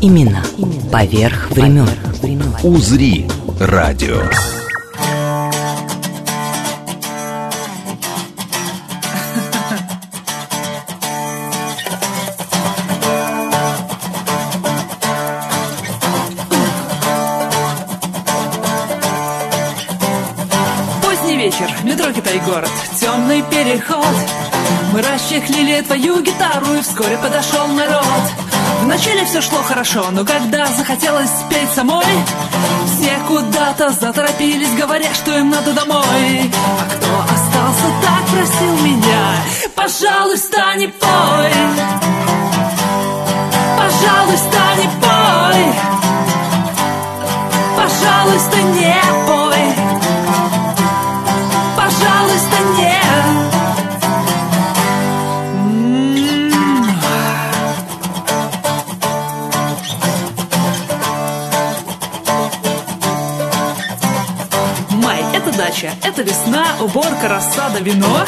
Именно поверх времен. «Узри» радио. Поздний вечер, метро Китай-город, темный переход Мы расчехлили твою гитару и вскоре подошел народ Вначале все шло хорошо, но когда захотелось спеть самой Все куда-то заторопились, говоря, что им надо домой. А кто остался, так просил меня Пожалуйста, не пой Пожалуйста, не пой Пожалуйста, не пой Май — это весна, уборка, рассада, вино.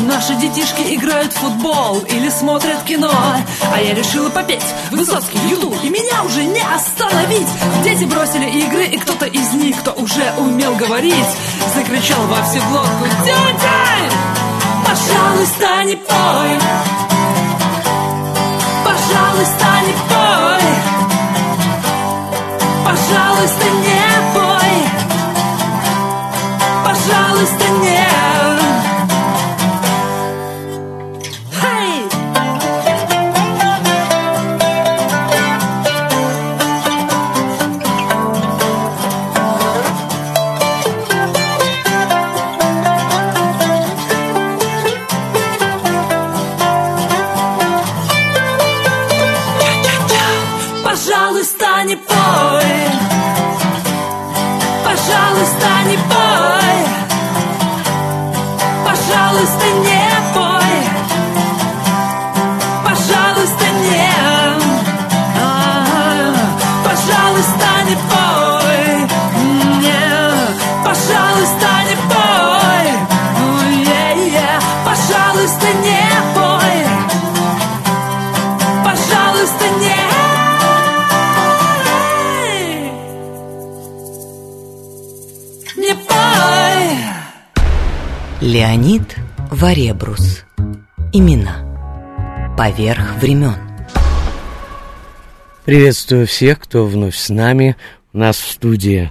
Наши детишки играют в футбол или смотрят кино. А я решила попеть Высоцкий, Юту, и меня уже не остановить. Дети бросили игры, и кто-то из них, кто уже умел говорить, закричал во всю глотку «Тетя! Пожалуйста, не пой! Пожалуйста, не пой! Пожалуйста, не пой! Пожалуйста, не Не пой Леонид Варебрус. Имена поверх времен. Приветствую всех, кто вновь с нами. У нас в студии.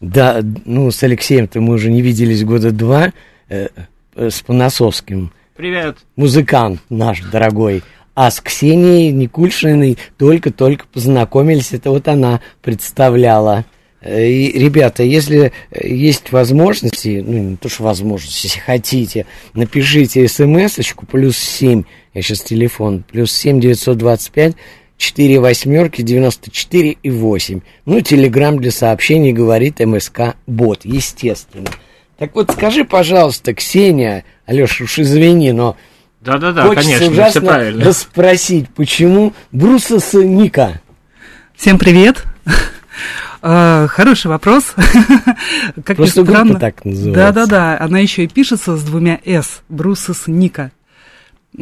Да, ну, с Алексеем-то мы уже не виделись года два. э, э, с Панасовским. Привет. Музыкант наш дорогой. А с Ксенией Никульшиной только-только познакомились. Это вот она представляла. Э, И, ребята, если э, есть возможности, ну, не то, что возможности, если хотите, напишите смс-очку плюс 7, я сейчас телефон, плюс 7 925 4 восьмерки 94 и 8. Ну, телеграмм для сообщений говорит МСК Бот, естественно. Так вот, скажи, пожалуйста, Ксения, Алеша, уж извини, но Да-да-да, хочется конечно, все ужасно правильно. расспросить, почему Брусос Ника? Всем привет. А, Хороший вопрос. Как Просто ни странно. так называется. Да-да-да, она еще и пишется с двумя «с», Брусос Ника.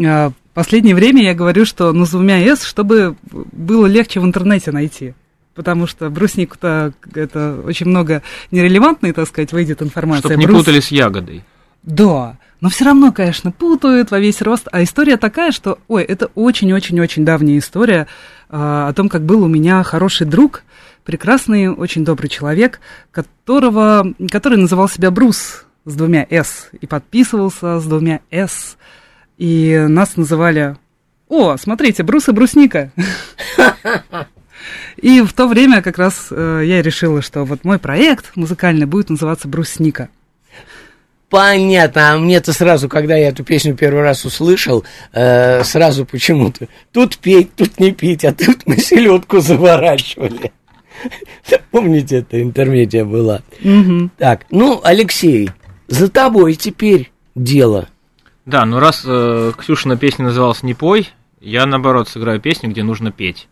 А, Последнее время я говорю, что ну, с двумя «с», чтобы было легче в интернете найти. Потому что бруснику-то это очень много нерелевантной, так сказать, выйдет информация. Чтобы не Брус- путали с ягодой. да, но все равно, конечно, путают во весь рост. А история такая, что, ой, это очень-очень-очень давняя история а, о том, как был у меня хороший друг, прекрасный, очень добрый человек, которого, который называл себя Брус с двумя «с» и подписывался с двумя «с». И нас называли «О, смотрите, Брус и Брусника». И в то время как раз э, я решила, что вот мой проект музыкальный будет называться «Брусника». Понятно, а мне-то сразу, когда я эту песню первый раз услышал, э, сразу почему-то тут петь, тут не пить, а тут мы селедку заворачивали. Помните, это интермедия была. Так, ну, Алексей, за тобой теперь дело. Да, ну раз э, Ксюшина песня называлась «Не пой», я, наоборот, сыграю песню, где нужно петь.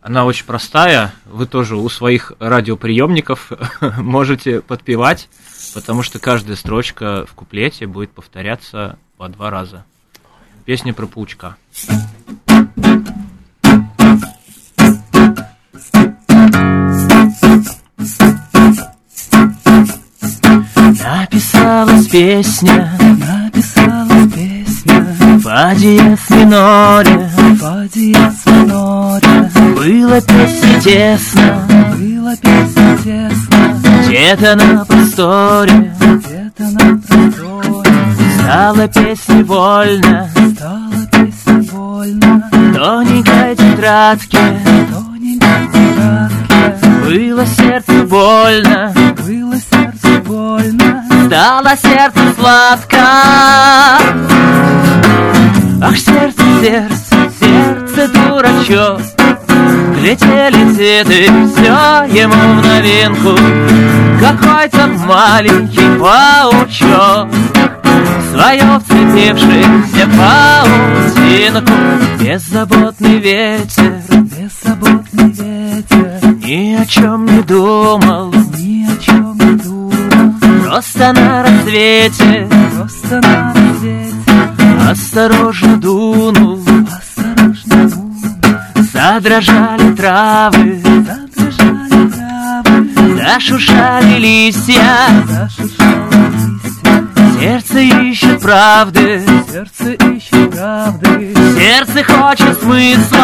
Она очень простая, вы тоже у своих радиоприемников можете подпевать, потому что каждая строчка в куплете будет повторяться по два раза. Песня про паучка. Написалась песня, Написалась песня. Фа диез миноре, Фа диез миноре. Было песне тесно, Была песня тесно. Где-то на просторе, Где-то на просторе. Стала песня вольно, Стала песня больно тоненькой тетрадке, Тоненькой тетрадке. Было сердце больно, Было сердце больно. Стало сердце сладко. Ах, сердце, сердце, сердце дурачок, Глядели цветы, все ему в новинку, Какой-то маленький паучок, Свое вцепившийся паутинку, Беззаботный ветер, Беззаботный ветер. ни о чем не думал, Ни о чем Просто на рассвете. Просто на рассвете. Осторожно дунул, Осторожно думал задрожали травы, Задрожали травы. Зашуршали листья, сердце ищет правды, Сердце ищет правды. Сердце хочет смысла.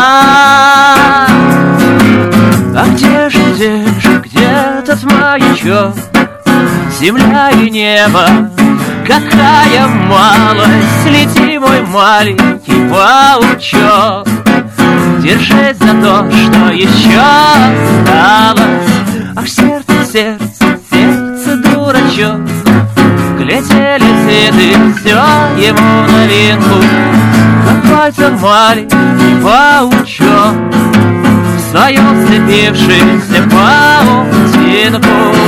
А где же, где же, где тот маячок, земля и небо? Какая малость, лети, мой маленький паучок, Держись за то, что еще осталось. Ах, сердце, сердце, сердце, дурачок, Глядели цветы, все ему новинку, Какой-то маленький паучок, В своем вцепившийся паутинку.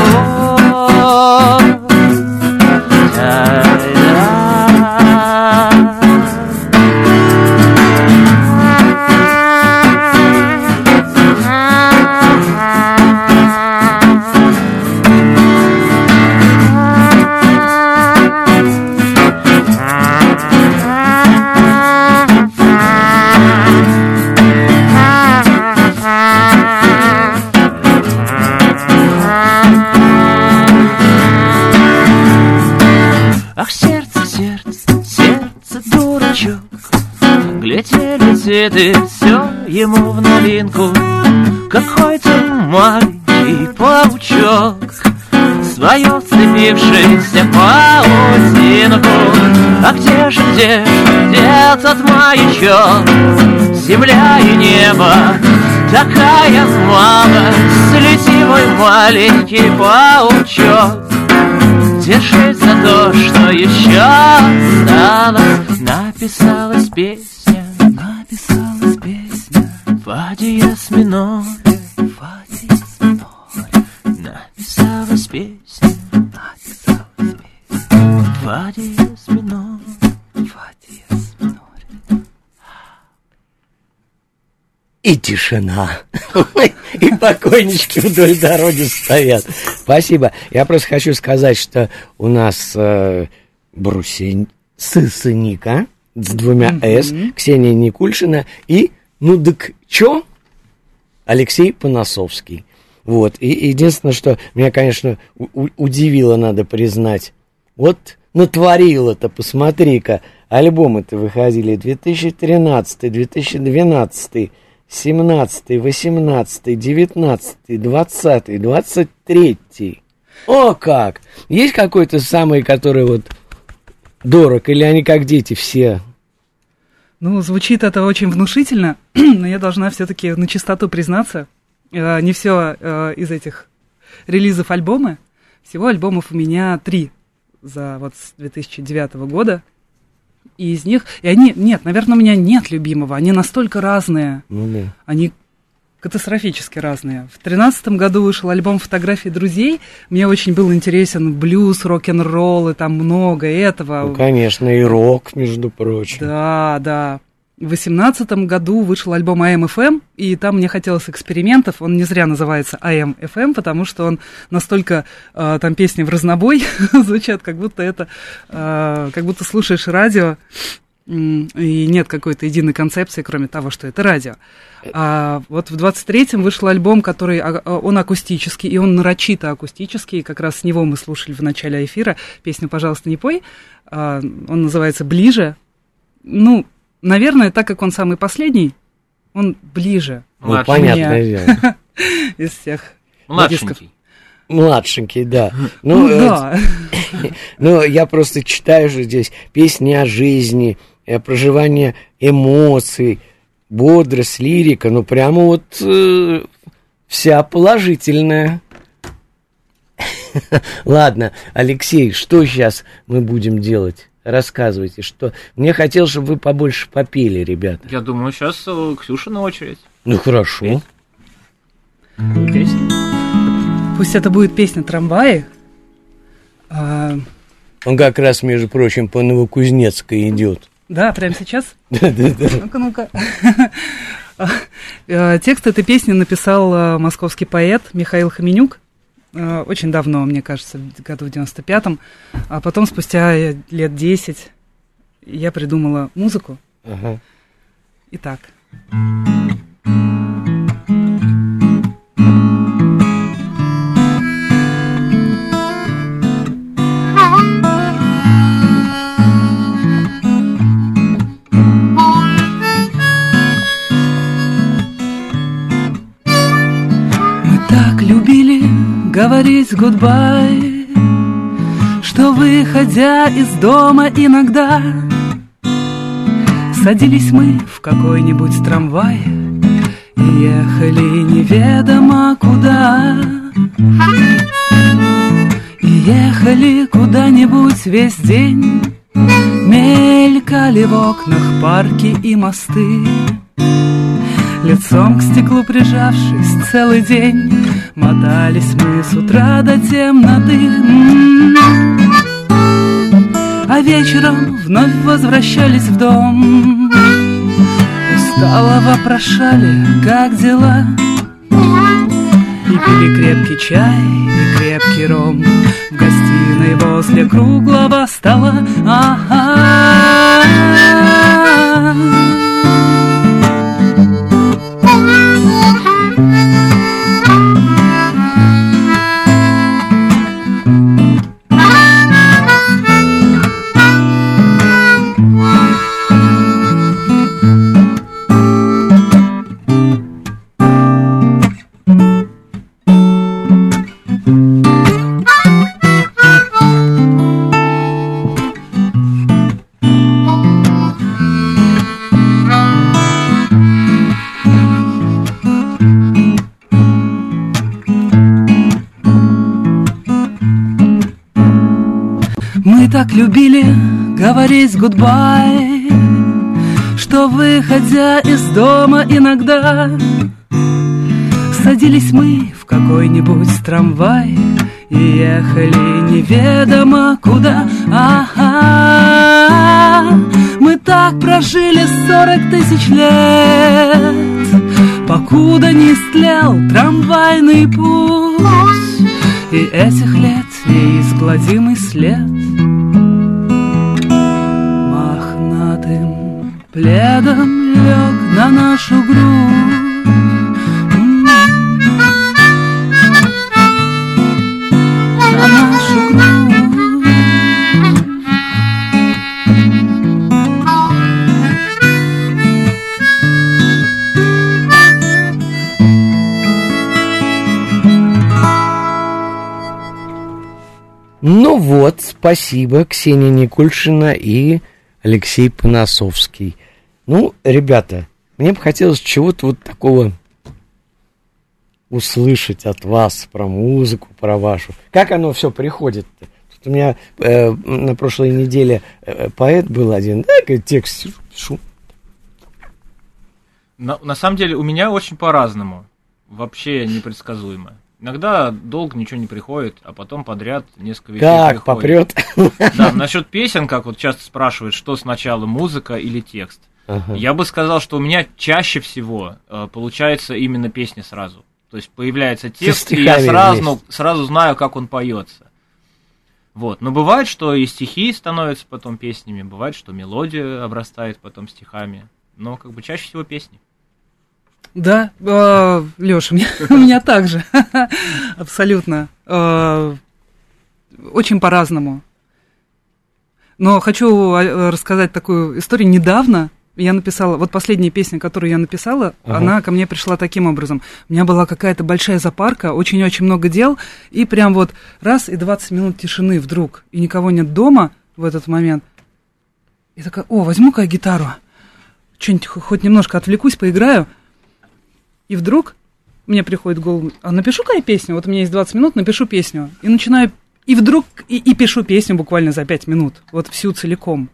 Цветы, все ему в новинку, Какой-то маленький паучок, Свое вцепившийся паутинку. А где же, где же, где тот маячок, Земля и небо, такая малость, Лети, мой маленький паучок, Держись за то, что еще осталось Написалась песня миноре Фа диез миноре Написалась песня Написалась песня Фа диез миноре Фа диез миноре И тишина. И покойнички вдоль дороги стоят. Спасибо. Я просто хочу сказать, что у нас э, Брусень Сысыника с двумя «с», Ксения Никульшина и, ну дык чё? Алексей Поносовский. Вот. И единственное, что меня, конечно, удивило, надо признать. Вот натворило-то, посмотри-ка. Альбомы-то выходили 2013, 2012, 17, 18, 19, 20, 23. О как! Есть какой-то самый, который вот дорог, или они как дети все? Ну, звучит это очень внушительно, но я должна все-таки на чистоту признаться. э, Не все из этих релизов альбомы. Всего альбомов у меня три за вот с 2009 года. И из них... И они... Нет, наверное, у меня нет любимого. Они настолько разные. Ну да. Они катастрофически разные. В тринадцатом году вышел альбом фотографий друзей. Мне очень был интересен блюз, рок-н-ролл, и там много этого. Ну, конечно, и рок, между прочим. Да, да. В восемнадцатом году вышел альбом AM/FM, и там мне хотелось экспериментов. Он не зря называется AM/FM, потому что он настолько э, там песни в разнобой звучат, как будто это, э, как будто слушаешь радио и нет какой-то единой концепции, кроме того, что это радио. А вот в 23-м вышел альбом, который, а, а, он акустический, и он нарочито акустический, и как раз с него мы слушали в начале эфира песню «Пожалуйста, не пой». А, он называется «Ближе». Ну, наверное, так как он самый последний, он ближе. Ну, понятное дело. Из всех Младшенький. Младшенький, да. Ну, ну да. Ну, я просто читаю же здесь песни о жизни, Э, проживание эмоций, бодрость, лирика, ну прямо вот э, вся положительная. Ладно, Алексей, что сейчас мы будем делать? Рассказывайте, что... Мне хотелось, чтобы вы побольше попели, ребята. Я думаю, сейчас э, Ксюша на очередь. Ну, хорошо. Песня. Пусть это будет песня «Трамваи». А... Он как раз, между прочим, по Новокузнецкой идет. Да, прямо сейчас? Ну-ка, ну-ка. Э, текст этой песни написал э, московский поэт Михаил Хаменюк. Э, очень давно, мне кажется, году в 95-м. А потом, спустя лет 10, я придумала музыку. Ага. Итак. Говорить гудбай, Что, выходя из дома иногда, Садились мы в какой-нибудь трамвай И ехали неведомо куда. И ехали куда-нибудь весь день, Мелькали в окнах парки и мосты, Лицом к стеклу прижавшись целый день Мотались мы с утра до темноты. А вечером вновь возвращались в дом. Устало вопрошали, как дела. И пили крепкий чай и крепкий ром. В гостиной возле круглого стола. Ага так любили говорить гудбай, Что, выходя из дома иногда, Садились мы в какой-нибудь трамвай И ехали неведомо куда. Ага, мы так прожили сорок тысяч лет, Покуда не стлел трамвайный путь, И этих лет неизгладимый след Пледом лег на нашу грудь. Ну вот, спасибо, Ксения Никульшина и Алексей Поносовский. Ну, ребята, мне бы хотелось чего-то вот такого услышать от вас про музыку, про вашу. Как оно все приходит-то? Тут у меня э, на прошлой неделе э, поэт был один, да, текст пишу. На, на самом деле у меня очень по-разному. Вообще непредсказуемо. Иногда долго ничего не приходит, а потом подряд несколько вещей Как приходит. попрет. Да, насчет песен, как вот часто спрашивают, что сначала, музыка или текст. Ага. Я бы сказал, что у меня чаще всего э, получается именно песня сразу. То есть появляется текст, и я сразу, вместе. сразу знаю, как он поется. Вот. Но бывает, что и стихи становятся потом песнями, бывает, что мелодия обрастает потом стихами. Но как бы чаще всего песни. Да, Леша, у меня, так же. Абсолютно. Э, Очень по-разному. Но хочу э, рассказать такую историю. Недавно я написала, вот последняя песня, которую я написала, Ага. она ко мне пришла таким образом. У меня была какая-то большая запарка, очень-очень много дел, и прям вот раз, и 20 минут тишины вдруг, и никого нет дома в этот момент. И такая, о, возьму-ка я гитару, что-нибудь хо- хоть немножко отвлекусь, поиграю. И вдруг мне приходит в голову, а напишу-ка я песню, вот у меня есть 20 минут, напишу песню. И начинаю, и вдруг, и, и пишу песню буквально за 5 минут, вот всю целиком.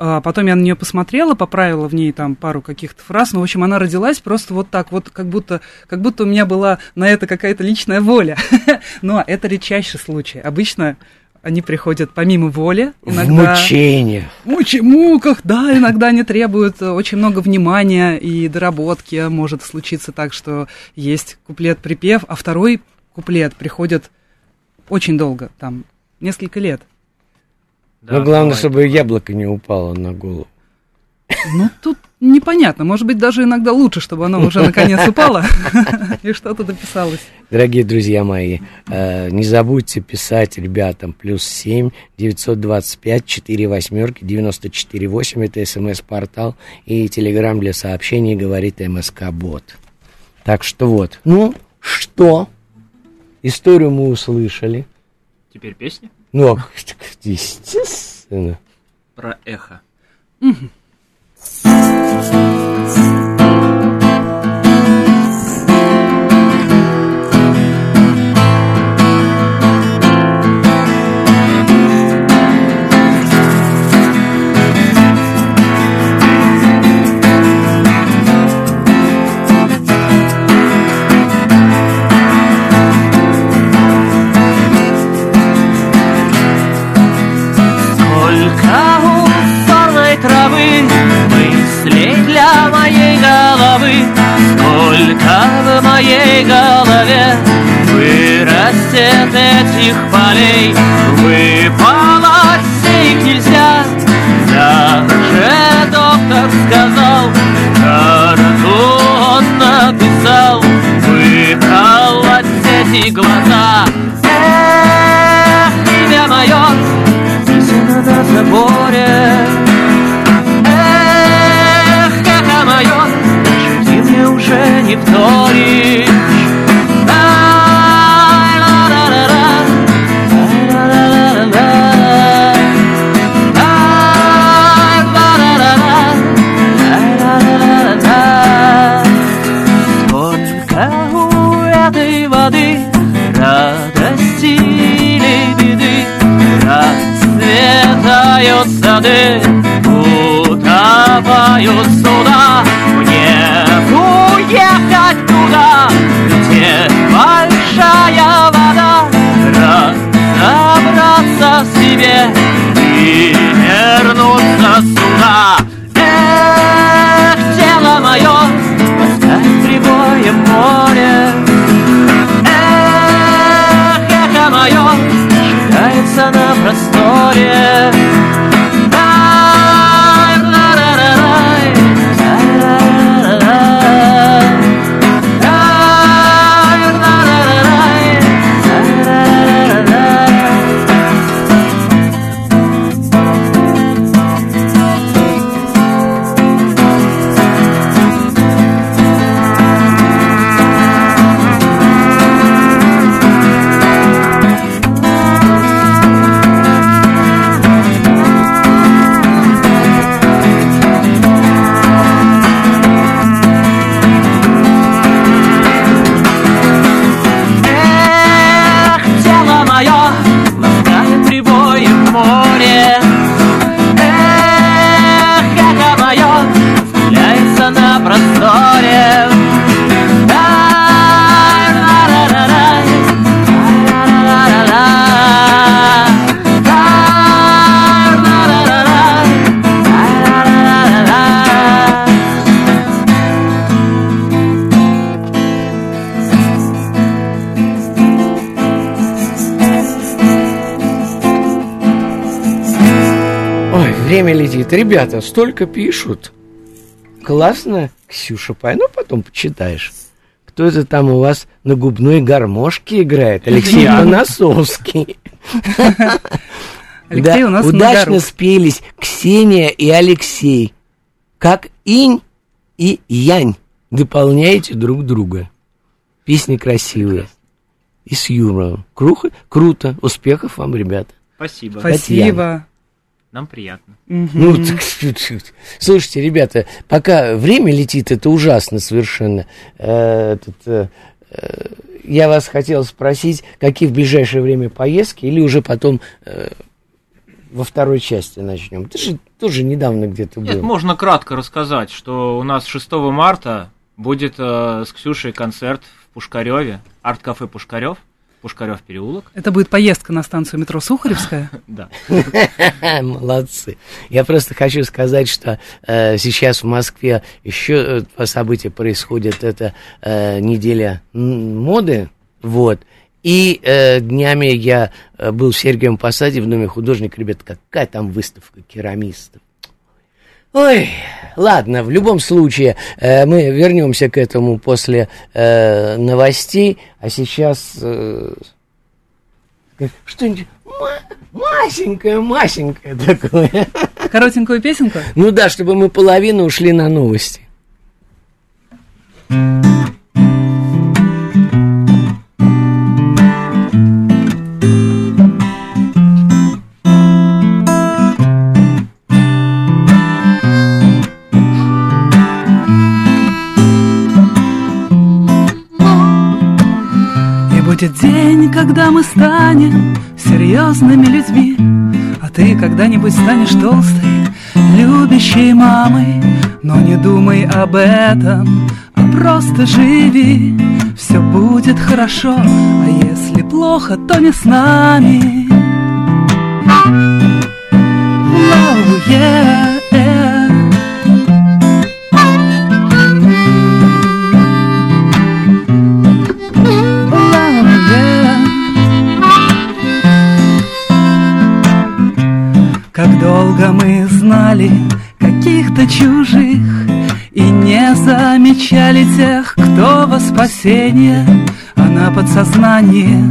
А потом я на нее посмотрела, поправила в ней там пару каких-то фраз, ну, в общем, она родилась просто вот так, вот как будто, как будто у меня была на это какая-то личная воля. Но это редчайший случай. Обычно они приходят помимо воли, В иногда... мучениях. мучи- муках, да, иногда они требуют э, очень много внимания и доработки. Может случиться так, что есть куплет-припев, а второй куплет приходит очень долго, там, несколько лет. Да, Но главное, бывает. чтобы яблоко не упало на голову. Ну, тут непонятно. Может быть, даже иногда лучше, чтобы оно уже наконец упало и что-то дописалось. Дорогие друзья мои, э, не забудьте писать ребятам плюс 7 925 4 восьмерки 94 8 это смс-портал и телеграм для сообщений говорит МСК Бот. Так что вот. Ну, что? Историю мы услышали. Теперь песня Ну, а, естественно. про эхо. Сколько Thank you. Головы, Сколько в моей голове вырастет этих полей, Выполоть их нельзя, даже доктор сказал, Карту он написал, выколоть эти глаза. Эх, имя мое, Писано на заборе у этой воды радости или беды Расцветают сады, утопают на просторе летит. Ребята, столько пишут. Классно, Ксюша, пой, ну потом почитаешь. Кто это там у вас на губной гармошке играет? Алексей Я. Панасовский. Алексей Да, у нас на удачно спелись Ксения и Алексей. Как инь и янь дополняете друг друга. Песни красивые. И с юмором. Круто. Успехов вам, ребята. Спасибо. Спасибо. Нам приятно. Ну, так, слушайте, ребята, пока время летит, это ужасно совершенно. Э, этот, э, э, я вас хотел спросить, какие в ближайшее время поездки, или уже потом э, во второй части начнем. Ты же тоже недавно где-то Нет, был. можно кратко рассказать, что у нас 6 марта будет э, с Ксюшей концерт в Пушкареве, арт-кафе Пушкарев, Пушкарев переулок. Это будет поездка на станцию метро Сухаревская. Да. Молодцы. Я просто хочу сказать, что э, сейчас в Москве еще э, два события происходят. Это э, неделя моды, вот. И э, днями я э, был в Сергиевом Посаде в Доме художника. Ребят, какая там выставка керамистов. Ой, ладно, в любом случае, э, мы вернемся к этому после э, новостей, а сейчас э, что-нибудь ма- масенькое, масенькое такое. Коротенькую песенку? Ну да, чтобы мы половину ушли на новости. Будет день, когда мы станем серьезными людьми, А ты когда-нибудь станешь толстой, любящей мамой. Но не думай об этом, а просто живи. Все будет хорошо, а если плохо, то не с нами. Oh, yeah. Чужих И не замечали тех, кто во спасение. А на подсознание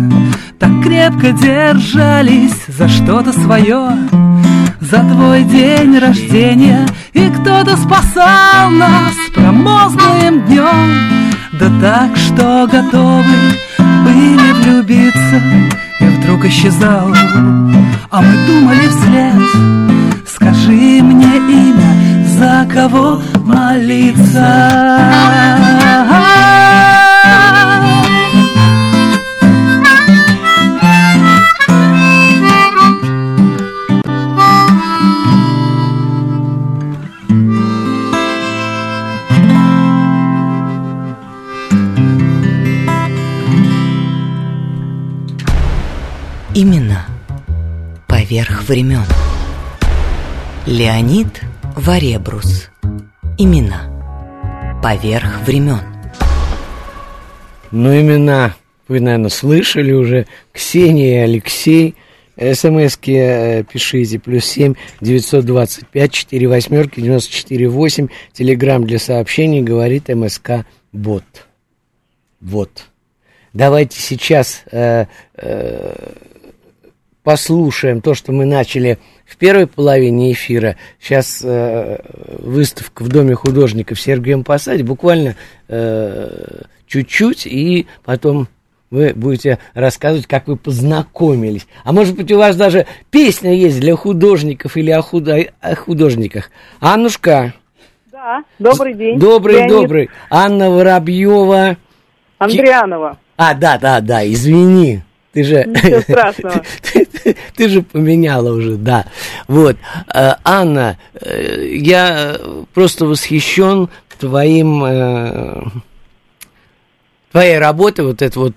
так крепко держались За что-то свое, за твой день рождения. И кто-то спасал нас промозглым днем. Да так, что готовы были влюбиться И вдруг исчезал. А мы думали вслед Скажи мне имя, за кого молиться Имена поверх времен. Леонид Варебрус. Имена поверх времен. Ну, имена вы, наверное, слышали уже. Ксения и Алексей. СМСки э, пишите. Плюс семь девятьсот двадцать пять четыре восьмерки девяносто четыре восемь. Телеграмм для сообщений говорит МСК Бот. Вот. Давайте сейчас э, э, послушаем то, что мы начали в первой половине эфира. Сейчас э, выставка в Доме художников в Сергиевом Посаде. Буквально э, чуть-чуть, и потом вы будете рассказывать, как вы познакомились. А может быть, у вас даже песня есть для художников или о, худо- о художниках. Аннушка, Да, добрый день. добрый, Леонид добрый. Анна Воробьева. Андрианова. А, да, да, да, извини. Ты же... Ничего страшного. Ты, ты- ты же поменяла уже, да. Вот. Э, Анна, э, я просто восхищен твоим... э, твоей работой, вот это вот...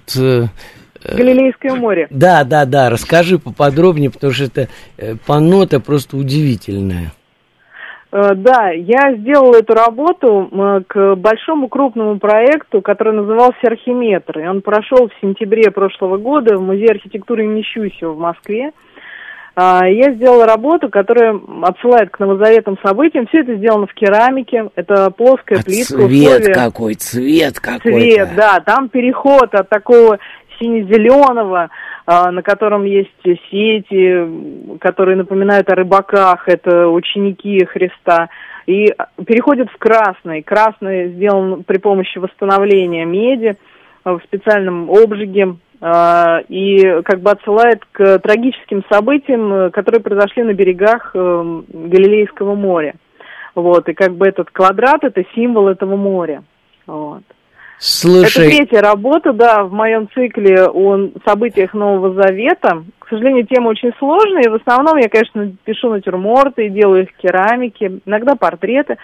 Галилейское море. Да, да, да, расскажи поподробнее, потому что это панно-то просто удивительное. Э, Да, я сделала эту работу м, к большому крупному проекту, который назывался «Архиметр». И он прошел в сентябре прошлого года в Музее архитектуры имени Щусева в Москве. А, Я сделала работу, которая отсылает к новозаветным событиям. Все это сделано в керамике. Это плоская А плитка. цвет условия- какой, цвет какой. Цвет, да. Там переход от такого сине-зеленого, на котором есть сети, которые напоминают о рыбаках. Это ученики Христа. И переходит в красный. Красный сделан при помощи восстановления меди а, в специальном обжиге а, и как бы отсылает к трагическим событиям, э, которые произошли на берегах э, Галилейского моря. Вот, и как бы этот квадрат это символ этого моря. Вот. Слушай, Это третья работа, да, в моем цикле о событиях Нового Завета. К сожалению, тема очень сложная, и в основном я, конечно, пишу натюрморты, делаю их в керамике, иногда портреты,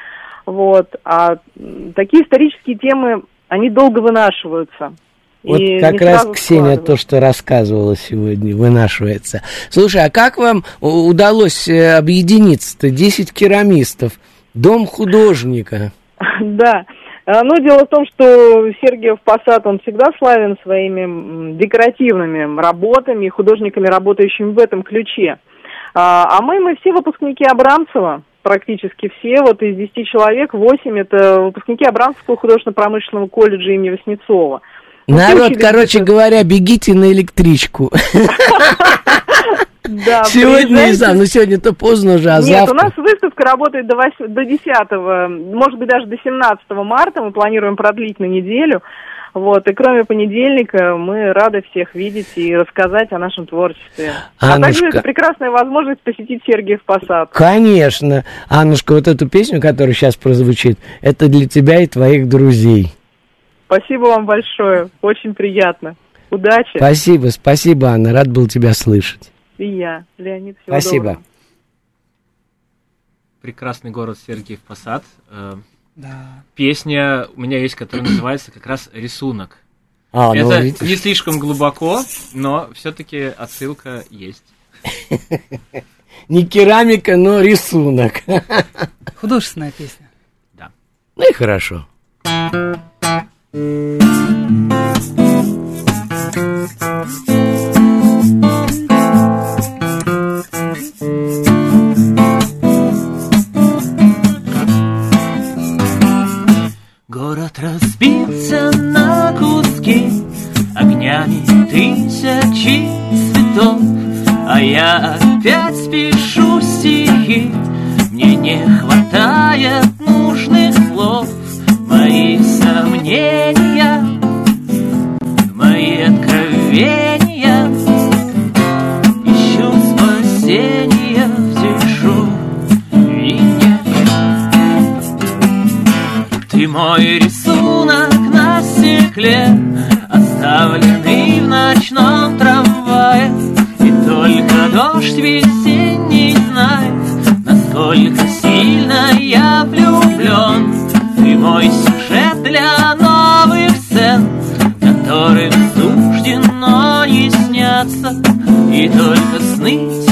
вот. А такие исторические темы, они долго вынашиваются. Вот и как раз Ксения то, что рассказывала сегодня, вынашивается. Слушай, а как вам у- удалось э, объединиться-то? Десять керамистов, дом художника. Да. А, Ну, дело в том, что Сергиев Посад, он всегда славен своими декоративными работами, художниками, работающими в этом ключе. А а мы, мы все выпускники Абрамцева, практически все, вот из 10 человек, 8 это выпускники Абрамцевского художественно-промышленного колледжа имени Васнецова. Ну, Народ, короче говоря, бегите на электричку. Да, Сегодня приезжайте. завтра. Ну, сегодня-то поздно уже, а Нет, у завтра... нас выставка работает до, 8, до 10, может быть, даже до 17 марта. Мы планируем продлить на неделю. Вот, и кроме понедельника мы рады всех видеть и рассказать о нашем творчестве. А также Аннушка. это прекрасная возможность посетить Сергиев Посад. Конечно. Аннушка, вот эту песню, которая сейчас прозвучит, это для тебя и твоих друзей. Спасибо вам большое, очень приятно. Удачи. Спасибо, спасибо, Анна, рад был тебя слышать. И я, Леонид, всего Спасибо. доброго. Прекрасный город Сергиев Посад. Э, Да. Песня у меня есть, которая называется как раз «Рисунок». А, ну, Это видишь. не слишком глубоко, но все-таки отсылка есть. Не керамика, но рисунок. Художественная песня. Ну и хорошо. Город разбился на куски Огнями тысячи цветов. А я опять пишу стихи Мне не хватает нужных слов. Мои сомнения Мои откровения Ищу спасения в тишине ты мой рисунок стекле, оставленный в ночном трамвае. И только дождь весенний знает, насколько сильно я влюблен. Ты мой сюжет для новых сцен, которым суждено не снятся. И только сны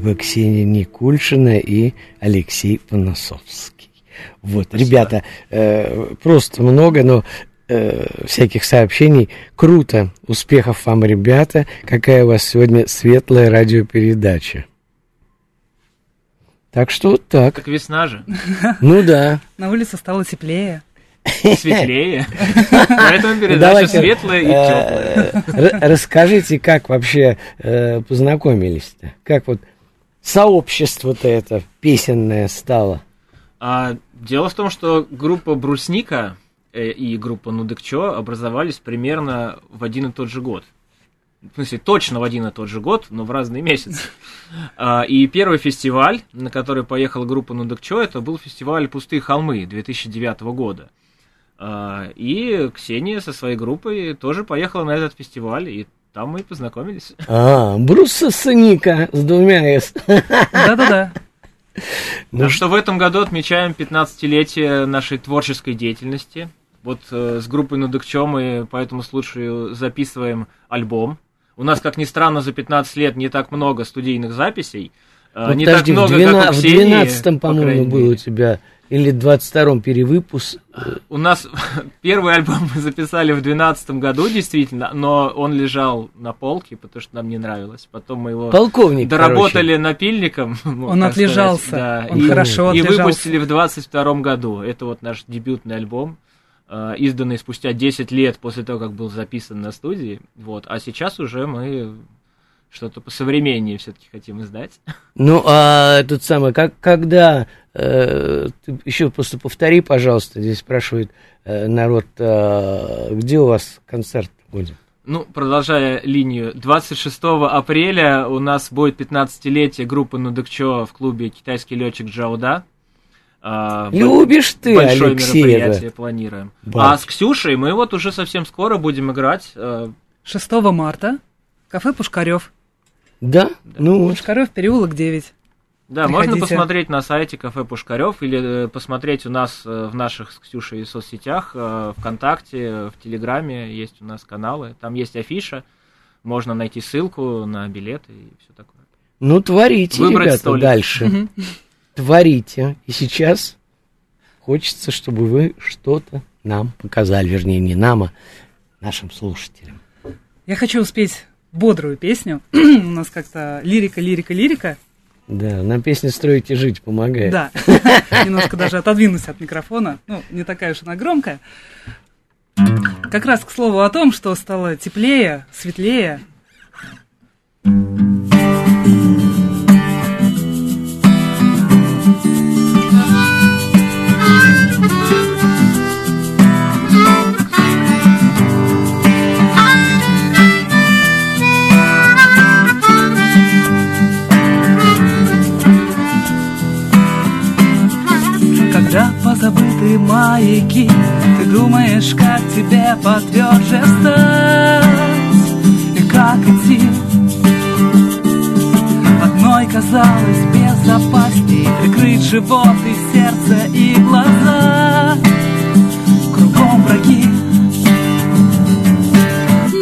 Спасибо, Ксения Никульшина и Алексей Поносовский. Вот, Спасибо. ребята, э, просто много, но э, всяких сообщений. Круто. Успехов вам, ребята. Какая у вас сегодня светлая радиопередача. Так что вот так. Так весна же, Ну да. На улице стало теплее. светлее. Поэтому передача Давайте, светлая и теплая. э, р- Расскажите, как вообще э, познакомились-то? Как вот сообщество-то это песенное стало? А, дело в том, что группа Брусника э, и группа Нудыкчо образовались примерно в один и тот же год. В смысле, точно в один и тот же год, но в разные месяцы. А, И первый фестиваль, на который поехала группа Нудыкчо, это был фестиваль «Пустые холмы» 2009 года. А, И Ксения со своей группой тоже поехала на этот фестиваль, и там мы и познакомились. А, Бруса Саника с двумя «с». Да-да-да. Ну что в этом году отмечаем 15-летие нашей творческой деятельности. Вот э, с группой Нудыкчо мы по этому случаю записываем альбом. У нас, как ни странно, за 15 лет не так много студийных записей. э, Ну, не подожди, так много, в, двена- как у в Ксении, 12-м, по по-моему, крайней был у тебя, или в 22-м перевыпуск. У нас первый альбом мы записали в 2012 году, действительно, но он лежал на полке, потому что нам не нравилось. Потом мы его Полковник, доработали напильником. ну, Он так сказать, отлежался, да, он и, хорошо и отлежался. выпустили в 22 году. Это вот наш дебютный альбом, э, изданный спустя 10 лет после того, как был записан на студии. Вот. А сейчас уже мы что-то посовременнее все-таки хотим издать. Ну, а тут самое, как, когда, э, еще просто повтори, пожалуйста, здесь спрашивает э, народ, э, где у вас концерт будет? Ну, продолжая линию, 26 апреля у нас будет 15-летие группы Нудыкчо в клубе «Китайский летчик Джауда». А, Любишь ты, Большое Алексей, мероприятие это? планируем. Бать. А с Ксюшей мы вот уже совсем скоро будем играть. э, 6 марта. Кафе Пушкарев. Да? Ну, вот. Пушкарев, переулок 9. Да, можно Приходите. посмотреть на сайте кафе Пушкарев или э, посмотреть у нас э, в наших с Ксюшей соцсетях, э, ВКонтакте, в Телеграме есть у нас каналы, там есть афиша, можно найти ссылку на билеты и все такое. ну творите, Выбрать ребята, столик. дальше. Творите. И сейчас хочется, чтобы вы что-то нам показали, вернее, не нам, а нашим слушателям. Я хочу успеть бодрую песню. У нас как-то лирика, лирика, лирика. Да, нам песня «Строить и жить» помогает. Да. Немножко даже отодвинусь от микрофона. Ну, не такая уж она громкая. Как раз к слову о том, что стало теплее, светлее. Когда живот и сердце и глаза. Кругом враги.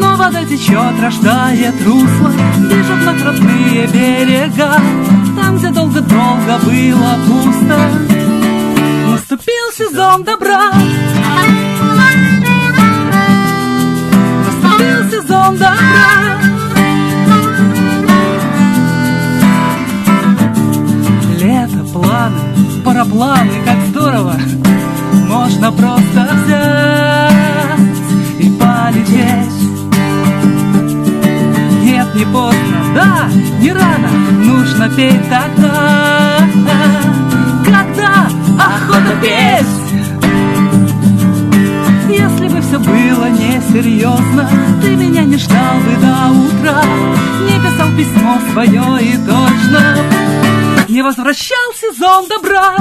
Но вода течет, рождает русло. Бежит на родные берега. Там, где долго-долго было пусто. Наступил сезон добра. Наступил сезон добра планы, как здорово. Можно просто взять и полететь. Нет, не поздно, да, не рано. Нужно петь тогда. Когда охота петь? Если бы все было несерьезно Ты меня не ждал бы до утра. Не писал письмо свое и точно Не возвращал сезон добра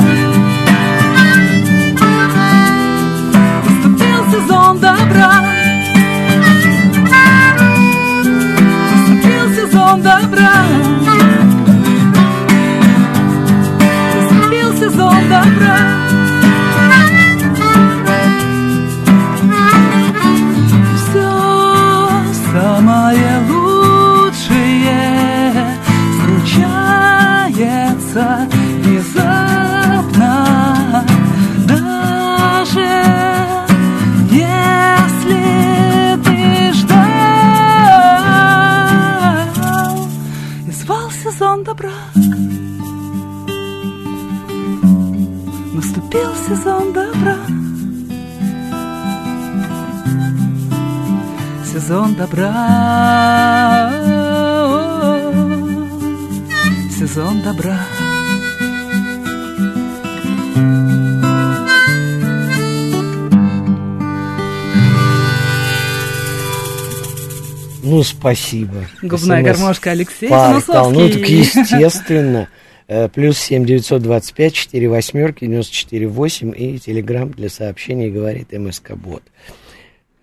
спасибо. Губная СМС гармошка Алексей портал. Ну, так естественно. Э, Плюс семь девятьсот двадцать пять четыре восьмерки девяносто четыре восемь и телеграмм для сообщений говорит МСК Бот.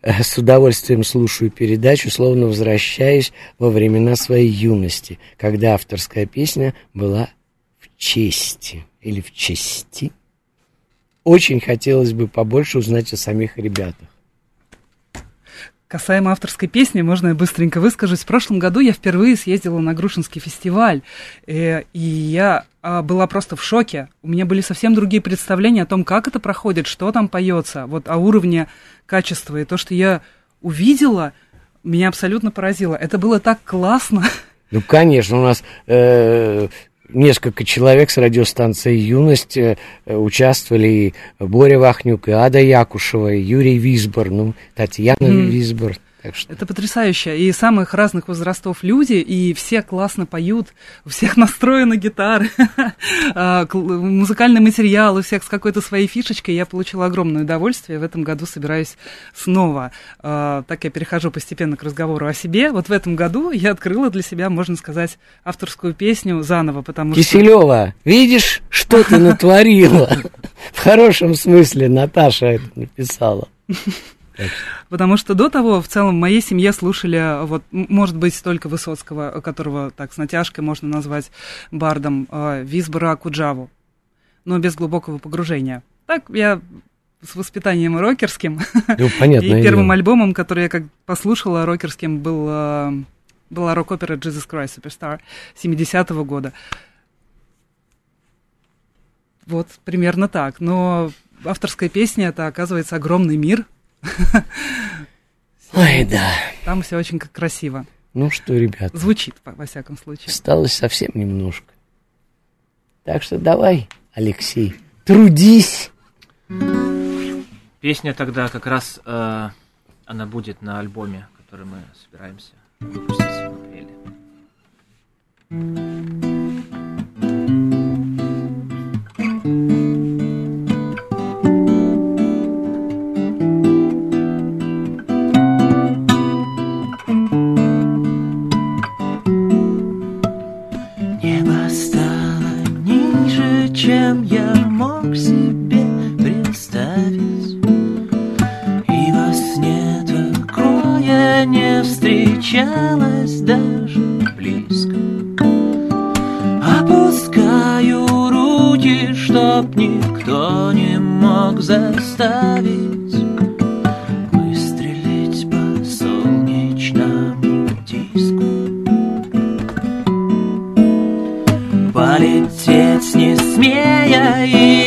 Э, С удовольствием слушаю передачу, словно возвращаясь во времена своей юности, когда авторская песня была в чести или в чести. Очень хотелось бы побольше узнать о самих ребятах. Касаемо авторской песни, можно я быстренько выскажусь. В прошлом году я впервые съездила на Грушинский фестиваль, э, и я а, была просто в шоке. У меня были совсем другие представления о том, как это проходит, что там поется, вот о уровне качества. И то, что я увидела, меня абсолютно поразило. Это было так классно. Ну, конечно, у нас э, несколько человек с радиостанции «Юность» э, участвовали, и Боря Вахнюк, и Ада Якушева, и Юрий Висбор, ну, Татьяна Мгм. Висбор. Так что Это потрясающе. И самых разных возрастов люди, и все классно поют, у всех настроены гитары, а, музыкальный материал, у всех с какой-то своей фишечкой. Я получила огромное удовольствие. В этом году собираюсь снова. А, Так я перехожу постепенно к разговору о себе. Вот в этом году я открыла для себя, можно сказать, авторскую песню заново, потому что... Киселева, видишь, что ты натворила? В хорошем смысле Наташа это написала. Потому что до того в целом в моей семье слушали, вот, может быть, только Высоцкого, которого так с натяжкой можно назвать бардом, а, Висбора Куджаву, но без глубокого погружения. Так я с воспитанием рокерским. Ну, понятное И первым дело. альбомом, который я как послушала рокерским, был, а, была рок-опера Jesus Christ Superstar 70-го года. Вот, примерно так. Но авторская песня это, оказывается, огромный мир. Ой, да. Там все очень как красиво. Ну что, ребята, Звучит, во, во всяком случае. осталось совсем немножко. Так что давай, Алексей, трудись. Песня тогда как раз э, она будет на альбоме, который мы собираемся выпустить в апреле. Встречалось даже близко. Опускаю руки, чтоб никто не мог заставить Выстрелить по солнечному диску. Полететь не смея и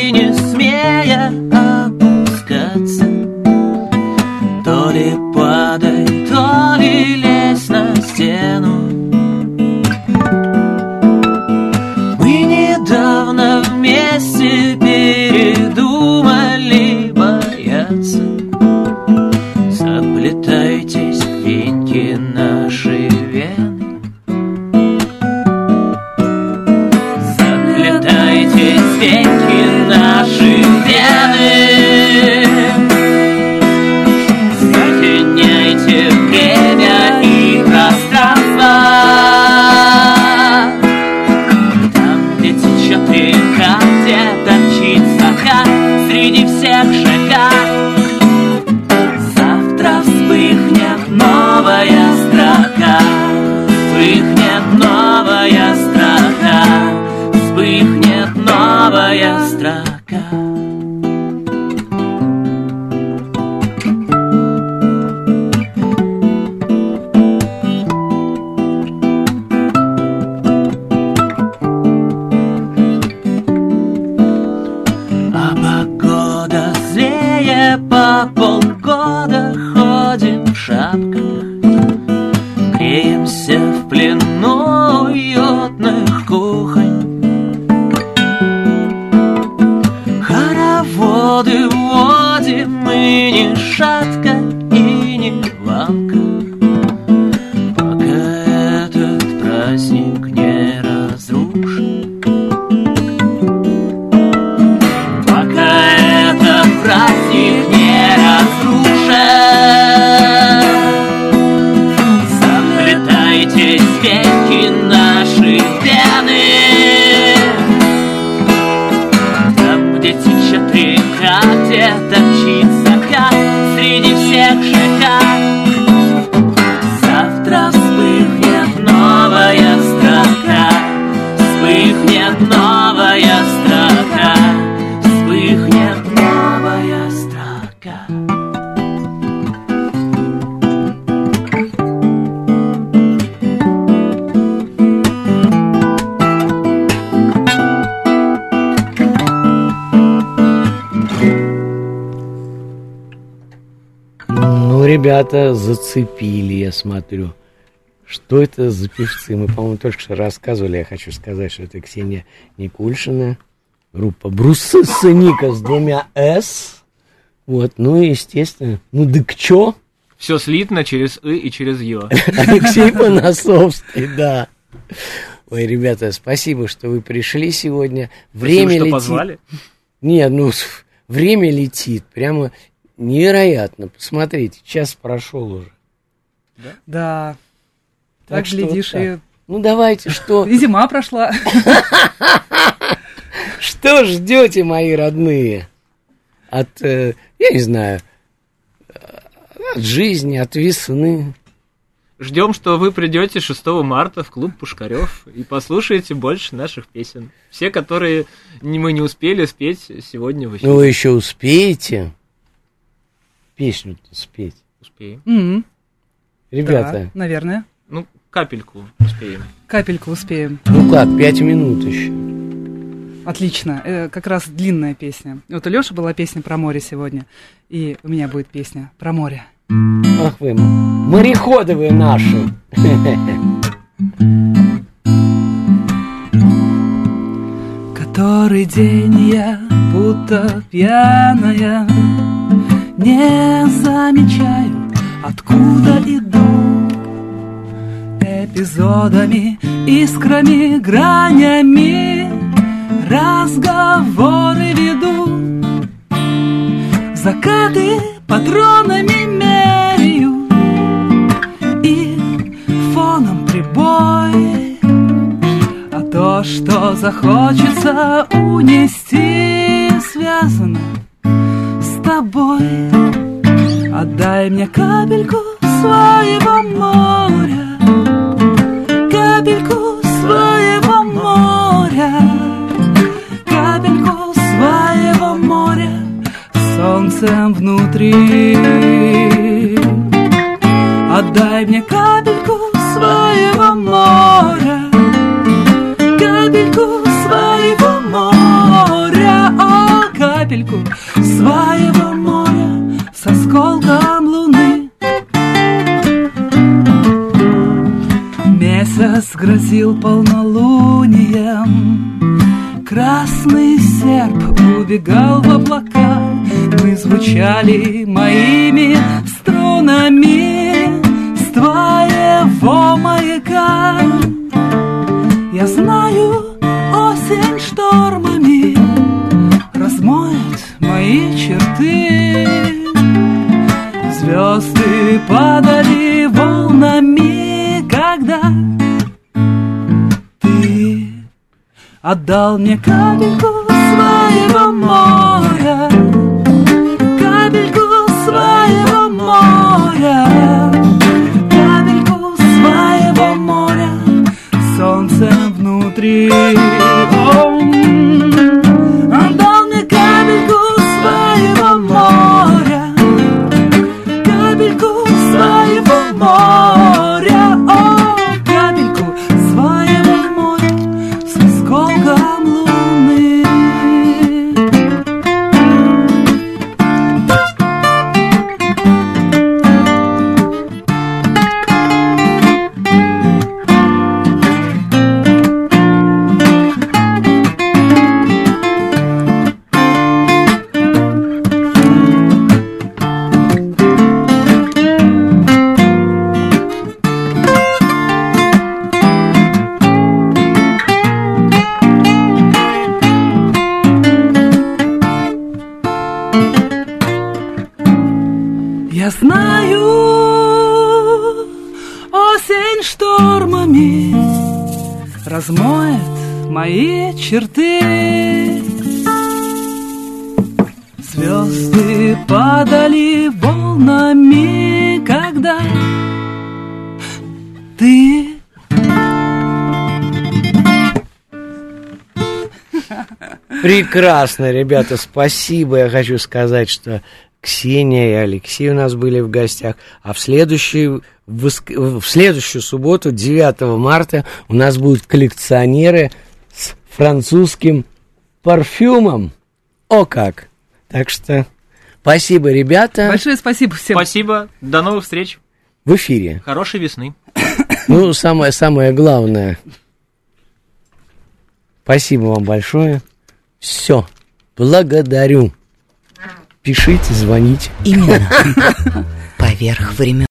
ребята, зацепили, я смотрю. Что это за певцы? Мы, по-моему, только что рассказывали. Я хочу сказать, что это Ксения Никульшина, группа Бруссоника с двумя «С». Вот, ну и, естественно, ну, дык чё? Все слитно через «ы» и через «ё». Алексей Поносовский, да. Ой, ребята, спасибо, что вы пришли сегодня. Время Спасибо, что летит. позвали. Нет, ну, время летит, прямо невероятно. Посмотрите, час прошел уже. Да. Так, что глядишь, вот и, так. Ну, давайте, что, и зима прошла. что ждете, мои родные? От, э, я не знаю, э, от жизни, от весны. Ждем, что вы придете 6 марта в клуб Пушкарев и послушаете больше наших песен. Все, которые не- мы не успели спеть сегодня в эфире. Ну, вы еще успеете песню-то спеть. Успеем. М, Ребята, да, наверное. Ну, капельку успеем. Капельку успеем. ну как, пять минут еще. Отлично. Э, как раз длинная песня. Вот у Лёши была песня про море сегодня. И у меня будет песня про море. Ах вы, мореходы вы наши. Который день я, будто пьяная, Не замечаю, откуда иду. Эпизодами, искрами, гранями Разговоры веду. Закаты патронами меряю И фоном прибой А то, что захочется унести Связано тобой. Отдай мне капельку своего моря Капельку своего моря Капельку своего моря Солнцем внутри. Отдай мне капельку своего моря Капельку своего моря О, капельку своего грозил полнолунием. Красный серп убегал в облака. Мы звучали моими отдал мне капельку черты. Звезды падали волнами, когда ты Прекрасно, ребята, спасибо. Я хочу сказать, что Ксения и Алексей у нас были в гостях. А в следующую, в, следующую субботу, 9 марта, у нас будут коллекционеры французским парфюмом. О как! Так что спасибо, ребята. Большое спасибо всем. Спасибо, до новых встреч. В эфире. Хорошей весны. Ну, самое, самое главное. Спасибо вам большое. Все. Благодарю. Пишите, звоните. Именно. Поверх времен.